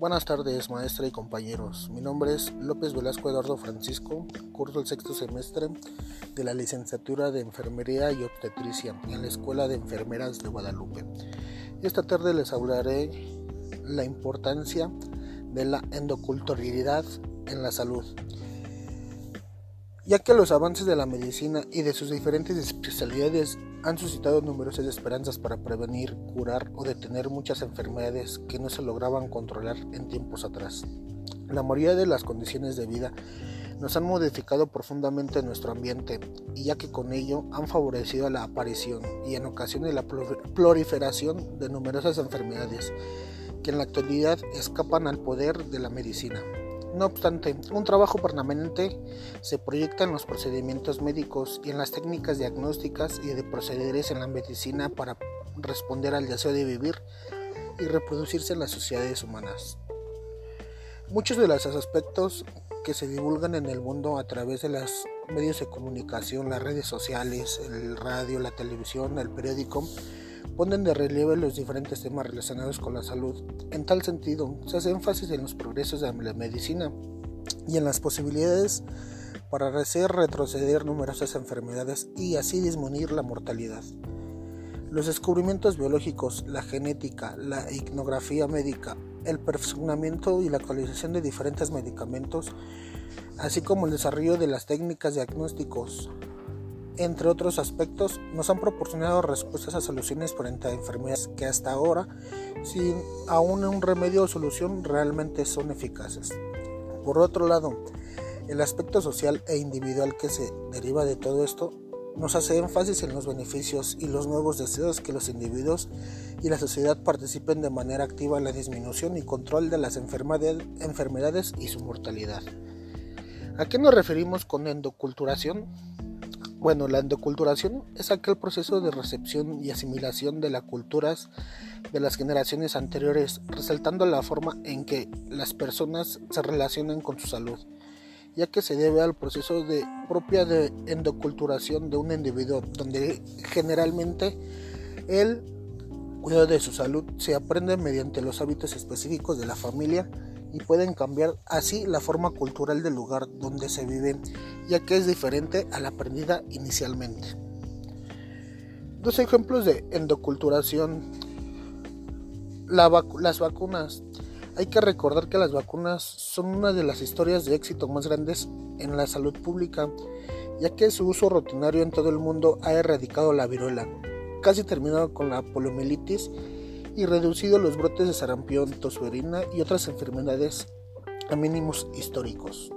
Buenas tardes, maestra y compañeros. Mi nombre es López Velasco Eduardo Francisco, curso el sexto semestre de la licenciatura de Enfermería y Obstetricia en la Escuela de Enfermeras de Guadalupe. Esta tarde les hablaré la importancia de la endoculturalidad en la salud ya que los avances de la medicina y de sus diferentes especialidades han suscitado numerosas esperanzas para prevenir, curar o detener muchas enfermedades que no se lograban controlar en tiempos atrás. La mayoría de las condiciones de vida nos han modificado profundamente nuestro ambiente y ya que con ello han favorecido la aparición y en ocasiones la proliferación de numerosas enfermedades que en la actualidad escapan al poder de la medicina. No obstante, un trabajo permanente se proyecta en los procedimientos médicos y en las técnicas diagnósticas y de procederes en la medicina para responder al deseo de vivir y reproducirse en las sociedades humanas. Muchos de los aspectos que se divulgan en el mundo a través de los medios de comunicación, las redes sociales, el radio, la televisión, el periódico, ponen de relieve los diferentes temas relacionados con la salud. En tal sentido, se hace énfasis en los progresos de la medicina y en las posibilidades para hacer retroceder numerosas enfermedades y así disminuir la mortalidad. Los descubrimientos biológicos, la genética, la ignografía médica, el perfeccionamiento y la actualización de diferentes medicamentos, así como el desarrollo de las técnicas diagnósticos, entre otros aspectos, nos han proporcionado respuestas a soluciones frente a enfermedades que hasta ahora, sin aún un remedio o solución, realmente son eficaces. Por otro lado, el aspecto social e individual que se deriva de todo esto nos hace énfasis en los beneficios y los nuevos deseos que los individuos y la sociedad participen de manera activa en la disminución y control de las enfermedades y su mortalidad. ¿A qué nos referimos con endoculturación? Bueno, la endoculturación es aquel proceso de recepción y asimilación de las culturas de las generaciones anteriores, resaltando la forma en que las personas se relacionan con su salud, ya que se debe al proceso de propia de endoculturación de un individuo, donde generalmente el cuidado de su salud se aprende mediante los hábitos específicos de la familia y pueden cambiar así la forma cultural del lugar donde se vive, ya que es diferente a la aprendida inicialmente. Dos ejemplos de endoculturación. las vacunas. Hay que recordar que las vacunas son una de las historias de éxito más grandes en la salud pública, ya que su uso rutinario en todo el mundo ha erradicado la viruela, casi terminado con la poliomielitis y reducido los brotes de sarampión, tosferina y otras enfermedades a mínimos históricos.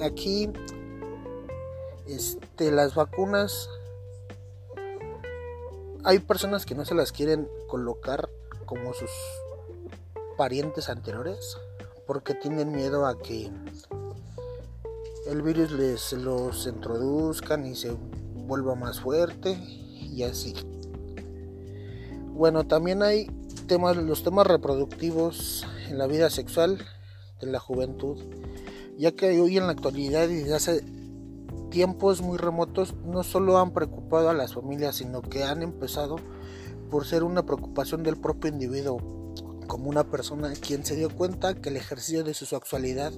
Aquí este, las vacunas hay personas que no se las quieren colocar como sus parientes anteriores porque tienen miedo a que el virus les los introduzcan y se vuelva más fuerte y así. Bueno, también hay temas, los temas reproductivos en la vida sexual de la juventud, ya que hoy en la actualidad y desde hace tiempos muy remotos no solo han preocupado a las familias, sino que han empezado por ser una preocupación del propio individuo, como una persona quien se dio cuenta que el ejercicio de su sexualidad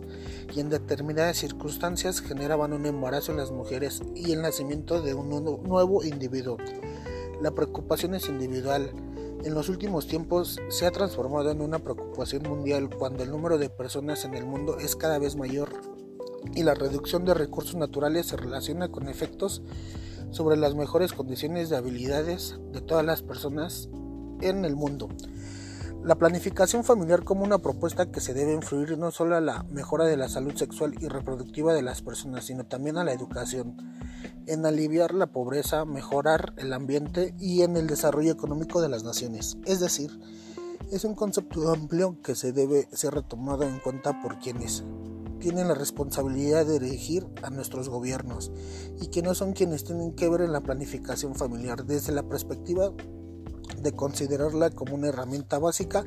y en determinadas circunstancias generaban un embarazo en las mujeres y el nacimiento de un nuevo individuo. La preocupación es individual, en los últimos tiempos se ha transformado en una preocupación mundial cuando el número de personas en el mundo es cada vez mayor y la reducción de recursos naturales se relaciona con efectos sobre las mejores condiciones de habilidades de todas las personas en el mundo. La planificación familiar como una propuesta que se debe influir no solo a la mejora de la salud sexual y reproductiva de las personas, sino también a la educación, en aliviar la pobreza, mejorar el ambiente y en el desarrollo económico de las naciones. Es decir, es un concepto amplio que se debe ser retomado en cuenta por quienes tienen la responsabilidad de dirigir a nuestros gobiernos y que no son quienes tienen que ver en la planificación familiar desde la perspectiva de considerarla como una herramienta básica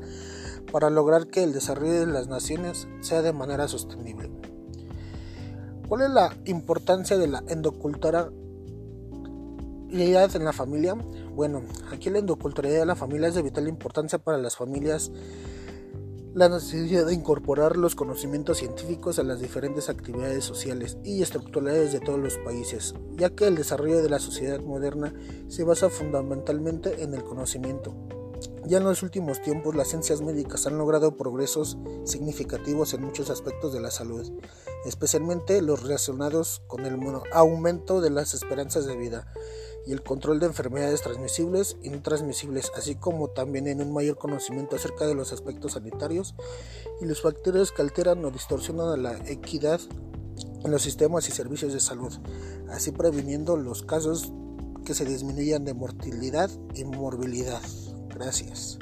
para lograr que el desarrollo de las naciones sea de manera sostenible. ¿Cuál es la importancia de la endoculturalidad en la familia? Bueno, aquí la endoculturalidad de la familia es de vital importancia para las familias la necesidad de incorporar los conocimientos científicos a las diferentes actividades sociales y estructurales de todos los países, ya que el desarrollo de la sociedad moderna se basa fundamentalmente en el conocimiento. Ya en los últimos tiempos las ciencias médicas han logrado progresos significativos en muchos aspectos de la salud, especialmente los relacionados con el aumento de las esperanzas de vida y el control de enfermedades transmisibles y no transmisibles, así como también en un mayor conocimiento acerca de los aspectos sanitarios y los factores que alteran o distorsionan la equidad en los sistemas y servicios de salud, así previniendo los casos que se disminuyan de mortalidad y morbilidad. Gracias.